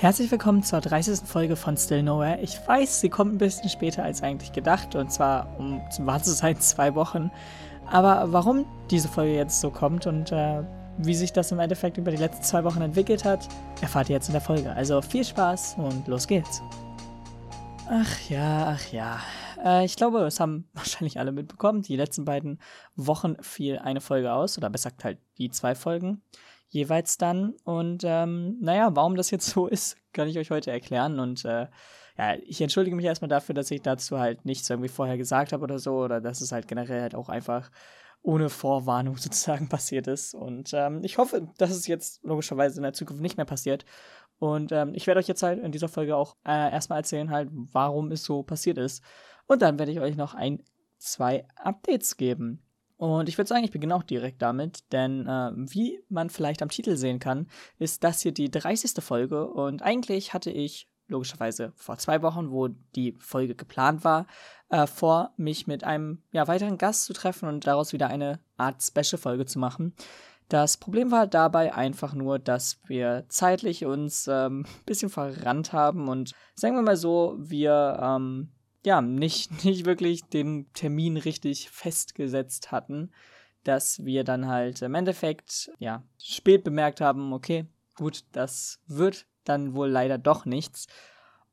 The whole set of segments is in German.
Herzlich willkommen zur 30. Folge von Still Nowhere. Ich weiß, sie kommt ein bisschen später als eigentlich gedacht und zwar um wahr zu sein zwei Wochen. Aber warum diese Folge jetzt so kommt und äh, wie sich das im Endeffekt über die letzten zwei Wochen entwickelt hat, erfahrt ihr jetzt in der Folge. Also viel Spaß und los geht's. Ach ja, ach ja. Äh, ich glaube, es haben wahrscheinlich alle mitbekommen. Die letzten beiden Wochen fiel eine Folge aus, oder besser gesagt halt die zwei Folgen jeweils dann. Und ähm, naja, warum das jetzt so ist, kann ich euch heute erklären. Und äh, ja, ich entschuldige mich erstmal dafür, dass ich dazu halt nichts irgendwie vorher gesagt habe oder so, oder dass es halt generell halt auch einfach ohne Vorwarnung sozusagen passiert ist. Und ähm, ich hoffe, dass es jetzt logischerweise in der Zukunft nicht mehr passiert. Und ähm, ich werde euch jetzt halt in dieser Folge auch äh, erstmal erzählen, halt, warum es so passiert ist. Und dann werde ich euch noch ein, zwei Updates geben. Und ich würde sagen, ich beginne auch direkt damit, denn äh, wie man vielleicht am Titel sehen kann, ist das hier die 30. Folge und eigentlich hatte ich logischerweise vor zwei Wochen, wo die Folge geplant war, äh, vor, mich mit einem ja, weiteren Gast zu treffen und daraus wieder eine Art Special-Folge zu machen. Das Problem war dabei einfach nur, dass wir zeitlich uns ein ähm, bisschen verrannt haben und sagen wir mal so, wir ähm, ja, nicht, nicht wirklich den Termin richtig festgesetzt hatten, dass wir dann halt im Endeffekt, ja, spät bemerkt haben, okay, gut, das wird dann wohl leider doch nichts.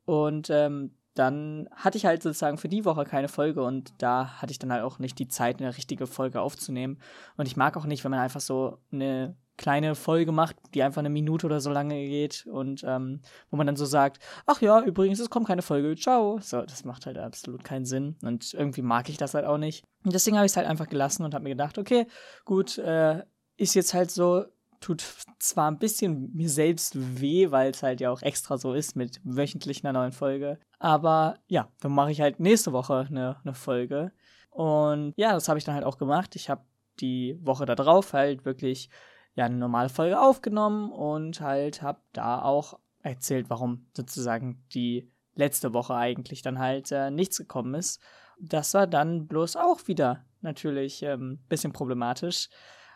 Und ähm, dann hatte ich halt sozusagen für die Woche keine Folge und da hatte ich dann halt auch nicht die Zeit, eine richtige Folge aufzunehmen. Und ich mag auch nicht, wenn man einfach so eine kleine Folge macht, die einfach eine Minute oder so lange geht und ähm, wo man dann so sagt, ach ja, übrigens, es kommt keine Folge, ciao. So, das macht halt absolut keinen Sinn und irgendwie mag ich das halt auch nicht. Und deswegen habe ich es halt einfach gelassen und habe mir gedacht, okay, gut, äh, ist jetzt halt so, tut zwar ein bisschen mir selbst weh, weil es halt ja auch extra so ist mit wöchentlich einer neuen Folge, aber ja, dann mache ich halt nächste Woche eine, eine Folge. Und ja, das habe ich dann halt auch gemacht. Ich habe die Woche da drauf halt wirklich ja eine normale Folge aufgenommen und halt habe da auch erzählt, warum sozusagen die letzte Woche eigentlich dann halt äh, nichts gekommen ist. Das war dann bloß auch wieder natürlich ein ähm, bisschen problematisch,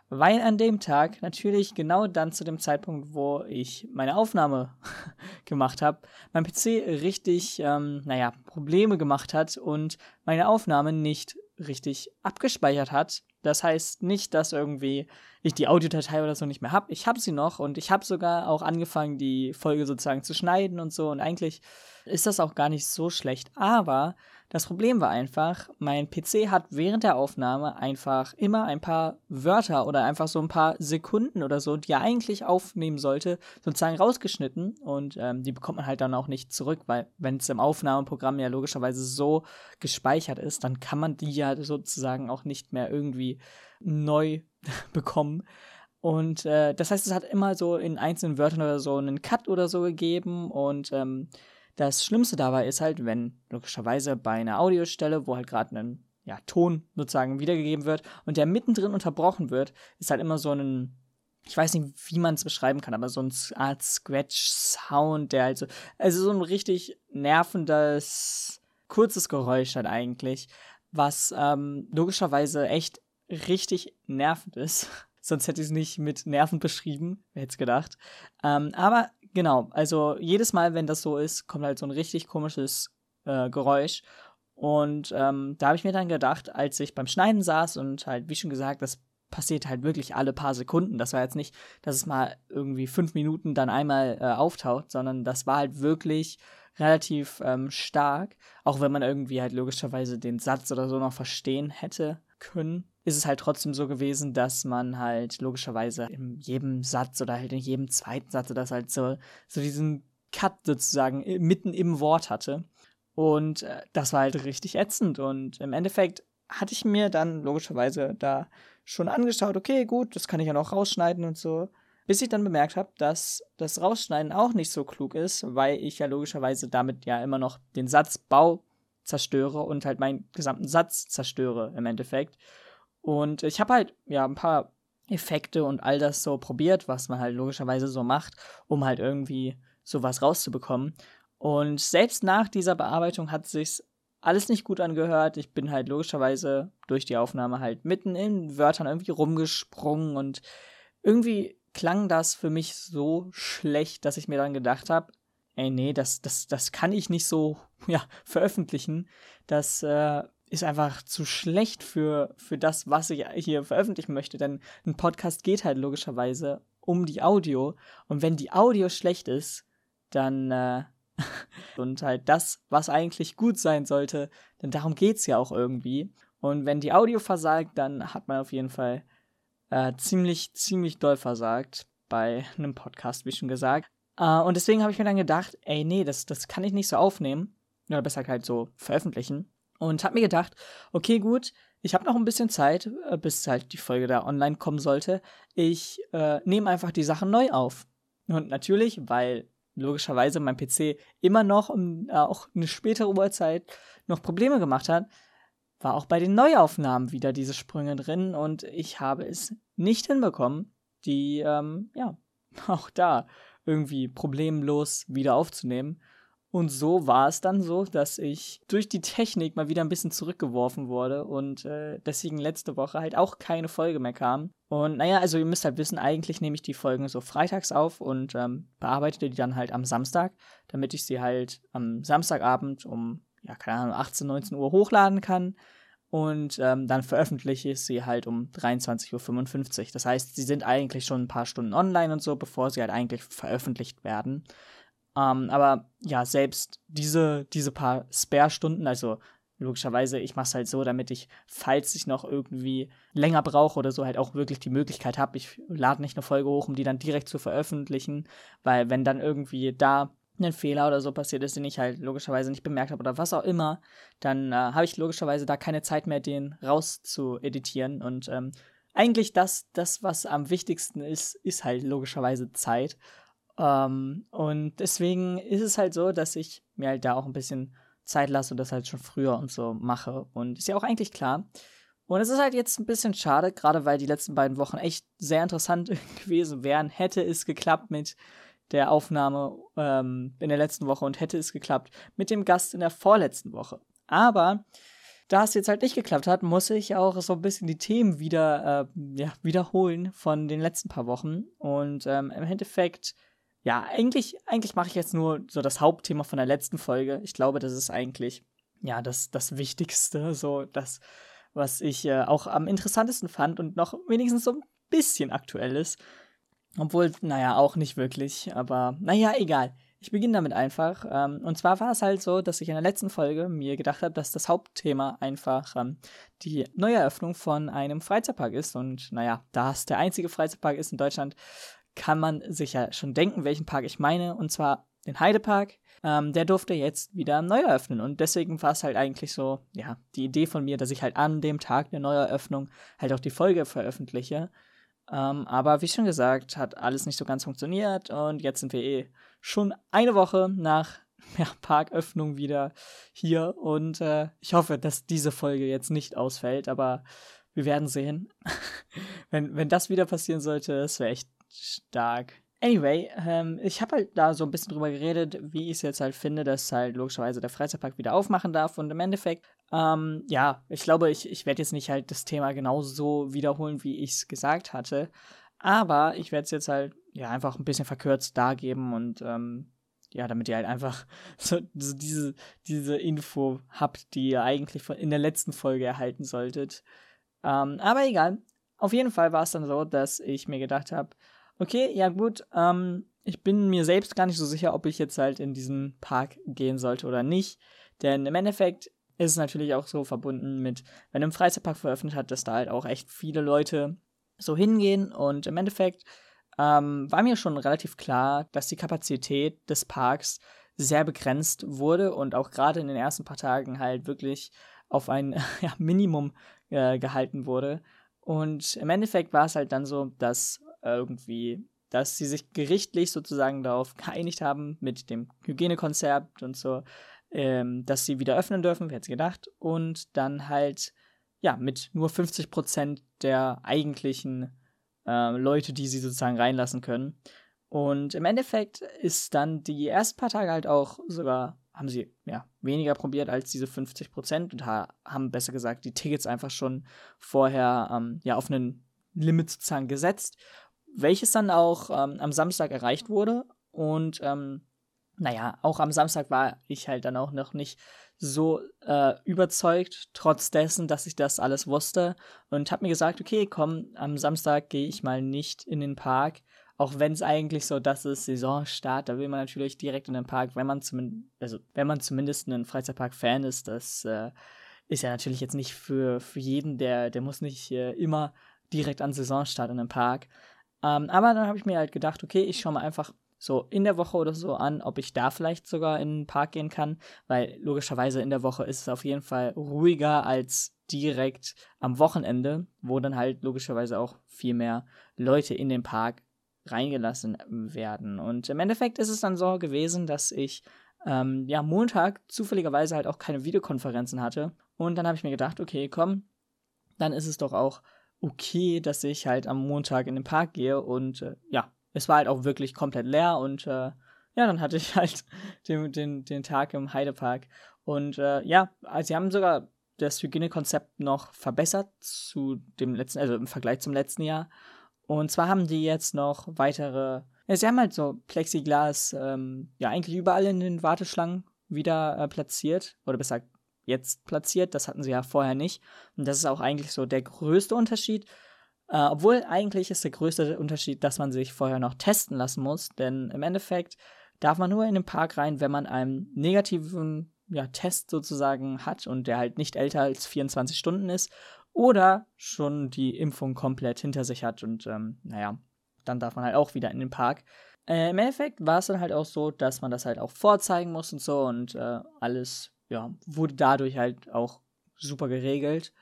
weil an dem Tag natürlich genau dann zu dem Zeitpunkt, wo ich meine Aufnahme gemacht habe, mein PC richtig, ähm, naja, Probleme gemacht hat und meine Aufnahme nicht richtig abgespeichert hat das heißt nicht, dass irgendwie ich die Audiodatei oder so nicht mehr habe. Ich habe sie noch und ich habe sogar auch angefangen, die Folge sozusagen zu schneiden und so. Und eigentlich ist das auch gar nicht so schlecht. Aber das Problem war einfach, mein PC hat während der Aufnahme einfach immer ein paar Wörter oder einfach so ein paar Sekunden oder so, die er eigentlich aufnehmen sollte, sozusagen rausgeschnitten und ähm, die bekommt man halt dann auch nicht zurück, weil wenn es im Aufnahmeprogramm ja logischerweise so gespeichert ist, dann kann man die ja sozusagen auch nicht mehr irgendwie neu bekommen. Und äh, das heißt, es hat immer so in einzelnen Wörtern oder so einen Cut oder so gegeben und ähm, das Schlimmste dabei ist halt, wenn logischerweise bei einer Audiostelle, wo halt gerade ein ja, Ton sozusagen wiedergegeben wird und der mittendrin unterbrochen wird, ist halt immer so ein, ich weiß nicht, wie man es beschreiben kann, aber so eine Art Scratch-Sound, der halt so, also so ein richtig nervendes, kurzes Geräusch hat eigentlich, was ähm, logischerweise echt richtig nervend ist. Sonst hätte ich es nicht mit Nerven beschrieben, wer hätte es gedacht. Ähm, aber genau, also jedes Mal, wenn das so ist, kommt halt so ein richtig komisches äh, Geräusch. Und ähm, da habe ich mir dann gedacht, als ich beim Schneiden saß und halt, wie schon gesagt, das passiert halt wirklich alle paar Sekunden. Das war jetzt nicht, dass es mal irgendwie fünf Minuten dann einmal äh, auftaucht, sondern das war halt wirklich relativ ähm, stark. Auch wenn man irgendwie halt logischerweise den Satz oder so noch verstehen hätte können ist es halt trotzdem so gewesen, dass man halt logischerweise in jedem Satz oder halt in jedem zweiten Satz das halt so, so diesen Cut sozusagen mitten im Wort hatte. Und äh, das war halt richtig ätzend. Und im Endeffekt hatte ich mir dann logischerweise da schon angeschaut, okay, gut, das kann ich ja noch rausschneiden und so. Bis ich dann bemerkt habe, dass das Rausschneiden auch nicht so klug ist, weil ich ja logischerweise damit ja immer noch den Satzbau zerstöre und halt meinen gesamten Satz zerstöre im Endeffekt. Und ich habe halt ja ein paar Effekte und all das so probiert, was man halt logischerweise so macht, um halt irgendwie sowas rauszubekommen. Und selbst nach dieser Bearbeitung hat sich's alles nicht gut angehört. Ich bin halt logischerweise durch die Aufnahme halt mitten in Wörtern irgendwie rumgesprungen und irgendwie klang das für mich so schlecht, dass ich mir dann gedacht habe, ey, nee, das, das, das kann ich nicht so ja, veröffentlichen. Das äh, ist einfach zu schlecht für, für das, was ich hier veröffentlichen möchte. Denn ein Podcast geht halt logischerweise um die Audio. Und wenn die Audio schlecht ist, dann äh, und halt das, was eigentlich gut sein sollte, denn darum geht's ja auch irgendwie. Und wenn die Audio versagt, dann hat man auf jeden Fall äh, ziemlich, ziemlich doll versagt bei einem Podcast, wie schon gesagt. Äh, und deswegen habe ich mir dann gedacht, ey, nee, das, das kann ich nicht so aufnehmen. Oder besser halt so veröffentlichen. Und habe mir gedacht, okay, gut, ich habe noch ein bisschen Zeit, äh, bis halt die Folge da online kommen sollte. Ich äh, nehme einfach die Sachen neu auf. Und natürlich, weil logischerweise mein PC immer noch um äh, auch eine spätere Uhrzeit noch Probleme gemacht hat, war auch bei den Neuaufnahmen wieder diese Sprünge drin und ich habe es nicht hinbekommen, die, ähm, ja, auch da irgendwie problemlos wieder aufzunehmen. Und so war es dann so, dass ich durch die Technik mal wieder ein bisschen zurückgeworfen wurde und äh, deswegen letzte Woche halt auch keine Folge mehr kam. Und naja, also ihr müsst halt wissen, eigentlich nehme ich die Folgen so freitags auf und ähm, bearbeite die dann halt am Samstag, damit ich sie halt am Samstagabend um, ja, keine Ahnung, 18, 19 Uhr hochladen kann. Und ähm, dann veröffentliche ich sie halt um 23.55 Uhr. Das heißt, sie sind eigentlich schon ein paar Stunden online und so, bevor sie halt eigentlich veröffentlicht werden. Ähm, aber ja, selbst diese, diese paar Spare-Stunden, also logischerweise, ich mache es halt so, damit ich, falls ich noch irgendwie länger brauche oder so, halt auch wirklich die Möglichkeit habe. Ich lade nicht eine Folge hoch, um die dann direkt zu veröffentlichen, weil wenn dann irgendwie da ein Fehler oder so passiert ist, den ich halt logischerweise nicht bemerkt habe oder was auch immer, dann äh, habe ich logischerweise da keine Zeit mehr, den raus zu editieren. Und ähm, eigentlich das, das, was am wichtigsten ist, ist halt logischerweise Zeit. Ähm, und deswegen ist es halt so, dass ich mir halt da auch ein bisschen Zeit lasse und das halt schon früher und so mache. Und ist ja auch eigentlich klar. Und es ist halt jetzt ein bisschen schade, gerade weil die letzten beiden Wochen echt sehr interessant gewesen wären. Hätte es geklappt mit der Aufnahme ähm, in der letzten Woche und hätte es geklappt mit dem Gast in der vorletzten Woche. Aber da es jetzt halt nicht geklappt hat, muss ich auch so ein bisschen die Themen wieder äh, ja, wiederholen von den letzten paar Wochen. Und ähm, im Endeffekt ja, eigentlich, eigentlich mache ich jetzt nur so das Hauptthema von der letzten Folge. Ich glaube, das ist eigentlich, ja, das, das Wichtigste, so das, was ich äh, auch am interessantesten fand und noch wenigstens so ein bisschen aktuell ist. Obwohl, naja, auch nicht wirklich, aber naja, egal. Ich beginne damit einfach. Ähm, und zwar war es halt so, dass ich in der letzten Folge mir gedacht habe, dass das Hauptthema einfach ähm, die Neueröffnung von einem Freizeitpark ist. Und naja, da es der einzige Freizeitpark ist in Deutschland, kann man sich ja schon denken, welchen Park ich meine, und zwar den Heidepark. Ähm, der durfte jetzt wieder neu eröffnen und deswegen war es halt eigentlich so, ja, die Idee von mir, dass ich halt an dem Tag der Neueröffnung halt auch die Folge veröffentliche. Ähm, aber wie schon gesagt, hat alles nicht so ganz funktioniert und jetzt sind wir eh schon eine Woche nach ja, Parköffnung wieder hier und äh, ich hoffe, dass diese Folge jetzt nicht ausfällt, aber wir werden sehen. wenn, wenn das wieder passieren sollte, das wäre echt stark. Anyway, ähm, ich habe halt da so ein bisschen drüber geredet, wie ich es jetzt halt finde, dass halt logischerweise der Freizeitpark wieder aufmachen darf. Und im Endeffekt, ähm, ja, ich glaube, ich, ich werde jetzt nicht halt das Thema genauso wiederholen, wie ich es gesagt hatte. Aber ich werde es jetzt halt, ja, einfach ein bisschen verkürzt dargeben und, ähm, ja, damit ihr halt einfach so, so, diese, diese Info habt, die ihr eigentlich in der letzten Folge erhalten solltet. Ähm, aber egal. Auf jeden Fall war es dann so, dass ich mir gedacht habe, okay, ja gut, ähm, ich bin mir selbst gar nicht so sicher, ob ich jetzt halt in diesen Park gehen sollte oder nicht. Denn im Endeffekt ist es natürlich auch so verbunden mit, wenn ein Freizeitpark veröffentlicht hat, dass da halt auch echt viele Leute so hingehen. Und im Endeffekt ähm, war mir schon relativ klar, dass die Kapazität des Parks sehr begrenzt wurde und auch gerade in den ersten paar Tagen halt wirklich auf ein ja, Minimum äh, gehalten wurde. Und im Endeffekt war es halt dann so, dass irgendwie, dass sie sich gerichtlich sozusagen darauf geeinigt haben mit dem Hygienekonzept und so, ähm, dass sie wieder öffnen dürfen, wer hätte gedacht, und dann halt, ja, mit nur 50 Prozent der eigentlichen äh, Leute, die sie sozusagen reinlassen können. Und im Endeffekt ist dann die ersten paar Tage halt auch sogar, haben sie ja weniger probiert als diese 50 Prozent und ha haben besser gesagt die Tickets einfach schon vorher ähm, ja auf einen Limit sozusagen gesetzt welches dann auch ähm, am Samstag erreicht wurde. Und ähm, naja, auch am Samstag war ich halt dann auch noch nicht so äh, überzeugt, trotz dessen, dass ich das alles wusste und habe mir gesagt, okay, komm, am Samstag gehe ich mal nicht in den Park, auch wenn es eigentlich so, dass es Saisonstart, da will man natürlich direkt in den Park, wenn man zumindest, also wenn man zumindest ein Freizeitpark-Fan ist, das äh, ist ja natürlich jetzt nicht für, für jeden, der, der muss nicht äh, immer direkt an Saisonstart in den Park. Ähm, aber dann habe ich mir halt gedacht, okay, ich schaue mal einfach so in der Woche oder so an, ob ich da vielleicht sogar in den Park gehen kann, weil logischerweise in der Woche ist es auf jeden Fall ruhiger als direkt am Wochenende, wo dann halt logischerweise auch viel mehr Leute in den Park reingelassen werden. Und im Endeffekt ist es dann so gewesen, dass ich ähm, ja Montag zufälligerweise halt auch keine Videokonferenzen hatte. Und dann habe ich mir gedacht, okay, komm, dann ist es doch auch okay, dass ich halt am Montag in den Park gehe und äh, ja, es war halt auch wirklich komplett leer und äh, ja, dann hatte ich halt den, den, den Tag im Heidepark. Und äh, ja, also sie haben sogar das Hygienekonzept noch verbessert zu dem letzten, also im Vergleich zum letzten Jahr. Und zwar haben die jetzt noch weitere, ja, sie haben halt so Plexiglas, ähm, ja, eigentlich überall in den Warteschlangen wieder äh, platziert. Oder besser jetzt platziert. Das hatten sie ja vorher nicht. Und das ist auch eigentlich so der größte Unterschied. Äh, obwohl eigentlich ist der größte Unterschied, dass man sich vorher noch testen lassen muss, denn im Endeffekt darf man nur in den Park rein, wenn man einen negativen ja, Test sozusagen hat und der halt nicht älter als 24 Stunden ist oder schon die Impfung komplett hinter sich hat und ähm, naja, dann darf man halt auch wieder in den Park. Äh, Im Endeffekt war es dann halt auch so, dass man das halt auch vorzeigen muss und so und äh, alles, ja, wurde dadurch halt auch super geregelt.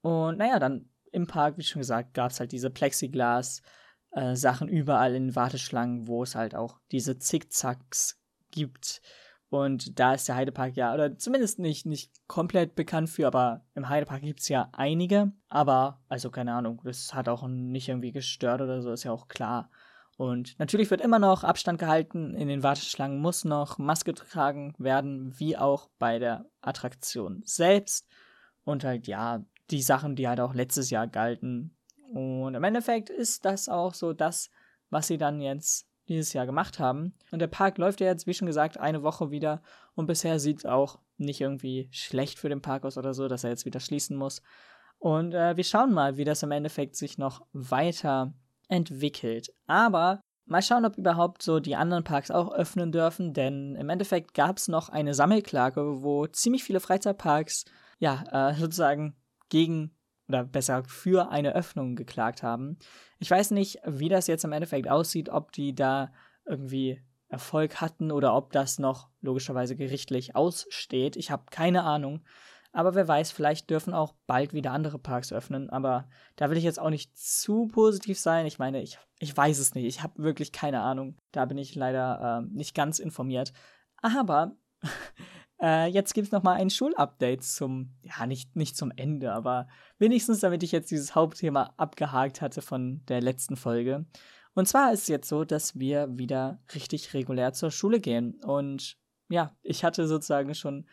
Und naja, dann im Park, wie schon gesagt, gab es halt diese Plexiglas-Sachen äh, überall in Warteschlangen, wo es halt auch diese Zickzacks gibt. Und da ist der Heidepark ja, oder zumindest nicht, nicht komplett bekannt für, aber im Heidepark gibt es ja einige. Aber, also keine Ahnung, das hat auch nicht irgendwie gestört oder so, ist ja auch klar. Und natürlich wird immer noch Abstand gehalten. In den Warteschlangen muss noch Maske getragen werden, wie auch bei der Attraktion selbst. Und halt, ja, die Sachen, die halt auch letztes Jahr galten. Und im Endeffekt ist das auch so das, was sie dann jetzt dieses Jahr gemacht haben. Und der Park läuft ja jetzt, wie schon gesagt, eine Woche wieder. Und bisher sieht es auch nicht irgendwie schlecht für den Park aus oder so, dass er jetzt wieder schließen muss. Und äh, wir schauen mal, wie das im Endeffekt sich noch weiter entwickelt. Aber mal schauen, ob überhaupt so die anderen Parks auch öffnen dürfen, denn im Endeffekt gab es noch eine Sammelklage, wo ziemlich viele Freizeitparks ja äh, sozusagen gegen oder besser für eine Öffnung geklagt haben. Ich weiß nicht, wie das jetzt im Endeffekt aussieht, ob die da irgendwie Erfolg hatten oder ob das noch logischerweise gerichtlich aussteht. Ich habe keine Ahnung. Aber wer weiß, vielleicht dürfen auch bald wieder andere Parks öffnen. Aber da will ich jetzt auch nicht zu positiv sein. Ich meine, ich, ich weiß es nicht. Ich habe wirklich keine Ahnung. Da bin ich leider äh, nicht ganz informiert. Aber äh, jetzt gibt es nochmal ein Schulupdate zum, ja, nicht, nicht zum Ende, aber wenigstens, damit ich jetzt dieses Hauptthema abgehakt hatte von der letzten Folge. Und zwar ist es jetzt so, dass wir wieder richtig regulär zur Schule gehen. Und ja, ich hatte sozusagen schon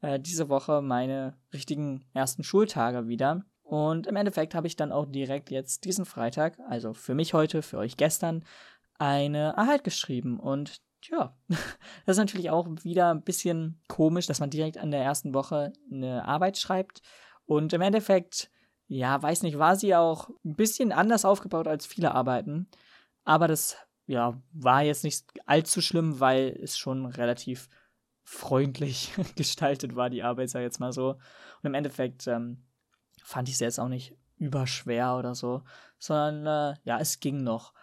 äh, diese Woche meine richtigen ersten Schultage wieder. Und im Endeffekt habe ich dann auch direkt jetzt diesen Freitag, also für mich heute, für euch gestern, eine Erhalt geschrieben. Und Tja, das ist natürlich auch wieder ein bisschen komisch, dass man direkt an der ersten Woche eine Arbeit schreibt. Und im Endeffekt, ja, weiß nicht, war sie auch ein bisschen anders aufgebaut als viele Arbeiten. Aber das, ja, war jetzt nicht allzu schlimm, weil es schon relativ freundlich gestaltet war, die Arbeit, sag ich jetzt mal so. Und im Endeffekt ähm, fand ich sie jetzt auch nicht überschwer oder so, sondern äh, ja, es ging noch.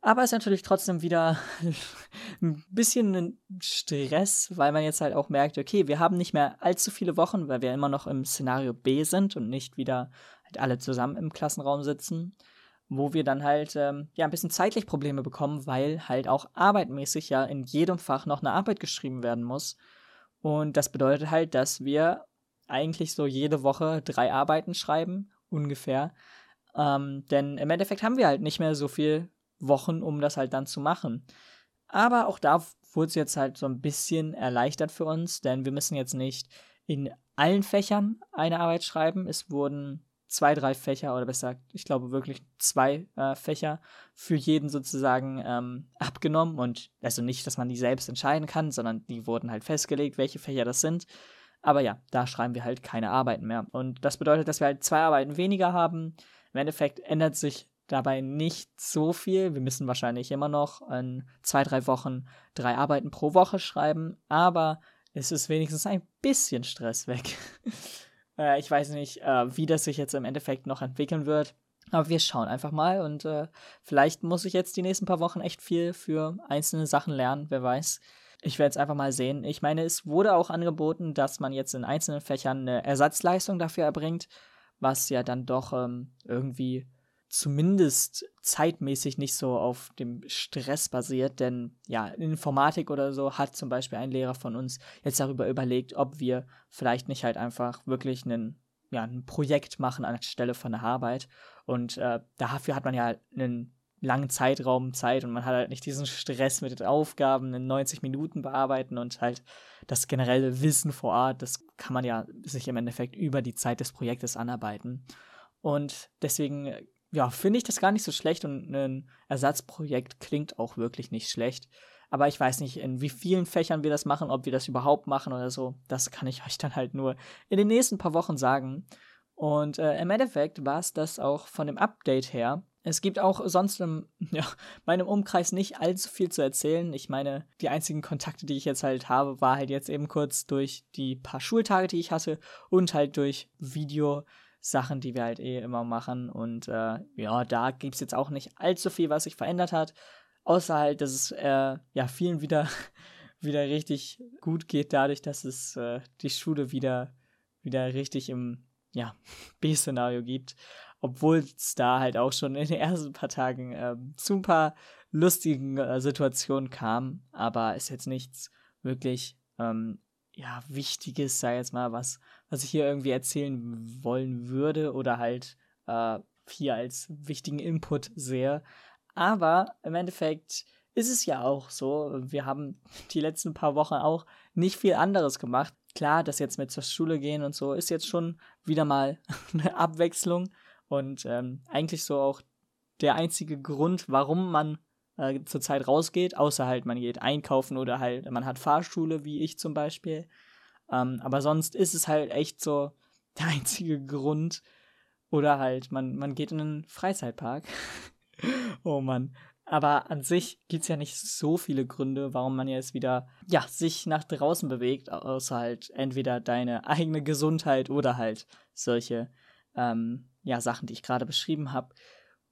Aber es ist natürlich trotzdem wieder ein bisschen Stress, weil man jetzt halt auch merkt, okay, wir haben nicht mehr allzu viele Wochen, weil wir immer noch im Szenario B sind und nicht wieder halt alle zusammen im Klassenraum sitzen, wo wir dann halt ähm, ja ein bisschen zeitlich Probleme bekommen, weil halt auch arbeitmäßig ja in jedem Fach noch eine Arbeit geschrieben werden muss. Und das bedeutet halt, dass wir eigentlich so jede Woche drei Arbeiten schreiben, ungefähr. Ähm, denn im Endeffekt haben wir halt nicht mehr so viel Wochen, um das halt dann zu machen. Aber auch da wurde es jetzt halt so ein bisschen erleichtert für uns, denn wir müssen jetzt nicht in allen Fächern eine Arbeit schreiben. Es wurden zwei, drei Fächer oder besser gesagt, ich glaube wirklich zwei äh, Fächer für jeden sozusagen ähm, abgenommen und also nicht, dass man die selbst entscheiden kann, sondern die wurden halt festgelegt, welche Fächer das sind. Aber ja, da schreiben wir halt keine Arbeiten mehr. Und das bedeutet, dass wir halt zwei Arbeiten weniger haben. Im Endeffekt ändert sich dabei nicht so viel. Wir müssen wahrscheinlich immer noch in zwei, drei Wochen drei Arbeiten pro Woche schreiben, aber es ist wenigstens ein bisschen Stress weg. Äh, ich weiß nicht, äh, wie das sich jetzt im Endeffekt noch entwickeln wird. Aber wir schauen einfach mal und äh, vielleicht muss ich jetzt die nächsten paar Wochen echt viel für einzelne Sachen lernen, wer weiß. Ich werde es einfach mal sehen. Ich meine, es wurde auch angeboten, dass man jetzt in einzelnen Fächern eine Ersatzleistung dafür erbringt, was ja dann doch ähm, irgendwie zumindest zeitmäßig nicht so auf dem Stress basiert, denn ja, in Informatik oder so hat zum Beispiel ein Lehrer von uns jetzt darüber überlegt, ob wir vielleicht nicht halt einfach wirklich einen, ja, ein Projekt machen anstelle von einer Arbeit. Und äh, dafür hat man ja einen langen Zeitraum Zeit und man hat halt nicht diesen Stress mit den Aufgaben in 90 Minuten bearbeiten und halt das generelle Wissen vor Ort, das kann man ja sich im Endeffekt über die Zeit des Projektes anarbeiten. Und deswegen ja, finde ich das gar nicht so schlecht und ein Ersatzprojekt klingt auch wirklich nicht schlecht. Aber ich weiß nicht, in wie vielen Fächern wir das machen, ob wir das überhaupt machen oder so. Das kann ich euch dann halt nur in den nächsten paar Wochen sagen. Und äh, im Endeffekt war es das auch von dem Update her. Es gibt auch sonst in ja, meinem Umkreis nicht allzu viel zu erzählen. Ich meine, die einzigen Kontakte, die ich jetzt halt habe, war halt jetzt eben kurz durch die paar Schultage, die ich hatte und halt durch Video Sachen, die wir halt eh immer machen. Und äh, ja, da gibt es jetzt auch nicht allzu viel, was sich verändert hat. Außer halt, dass es äh, ja vielen wieder, wieder richtig gut geht, dadurch, dass es äh, die Schule wieder, wieder richtig im ja, B-Szenario gibt. Obwohl es da halt auch schon in den ersten paar Tagen äh, zu ein paar lustigen äh, Situationen kam. Aber ist jetzt nichts wirklich ähm, ja, Wichtiges, sei jetzt mal, was, was ich hier irgendwie erzählen wollen würde oder halt äh, hier als wichtigen Input sehe. Aber im Endeffekt ist es ja auch so, wir haben die letzten paar Wochen auch nicht viel anderes gemacht. Klar, das jetzt mit zur Schule gehen und so ist jetzt schon wieder mal eine Abwechslung und ähm, eigentlich so auch der einzige Grund, warum man äh, zurzeit rausgeht, außer halt man geht einkaufen oder halt man hat Fahrschule, wie ich zum Beispiel. Ähm, aber sonst ist es halt echt so der einzige Grund. Oder halt man, man geht in einen Freizeitpark. oh Mann. Aber an sich gibt es ja nicht so viele Gründe, warum man jetzt wieder, ja, sich nach draußen bewegt, außer halt entweder deine eigene Gesundheit oder halt solche, ähm, ja, Sachen, die ich gerade beschrieben habe.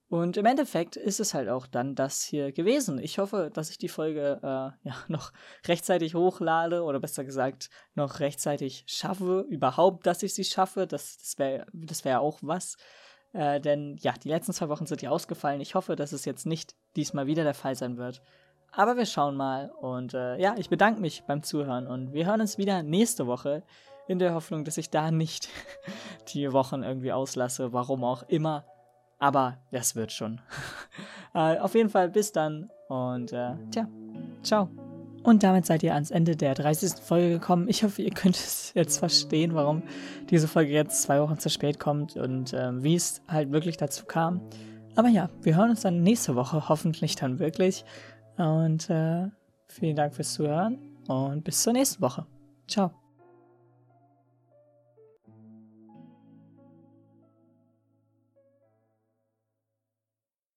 Und im Endeffekt ist es halt auch dann das hier gewesen. Ich hoffe, dass ich die Folge äh, ja noch rechtzeitig hochlade oder besser gesagt noch rechtzeitig schaffe. Überhaupt, dass ich sie schaffe, das, das wäre das wär auch was. Äh, denn ja, die letzten zwei Wochen sind ja ausgefallen. Ich hoffe, dass es jetzt nicht diesmal wieder der Fall sein wird. Aber wir schauen mal. Und äh, ja, ich bedanke mich beim Zuhören und wir hören uns wieder nächste Woche in der Hoffnung, dass ich da nicht die Wochen irgendwie auslasse, warum auch immer. Aber das wird schon. äh, auf jeden Fall bis dann und äh, tja, ciao. Und damit seid ihr ans Ende der 30. Folge gekommen. Ich hoffe, ihr könnt es jetzt verstehen, warum diese Folge jetzt zwei Wochen zu spät kommt und äh, wie es halt wirklich dazu kam. Aber ja, wir hören uns dann nächste Woche, hoffentlich dann wirklich. Und äh, vielen Dank fürs Zuhören und bis zur nächsten Woche. Ciao.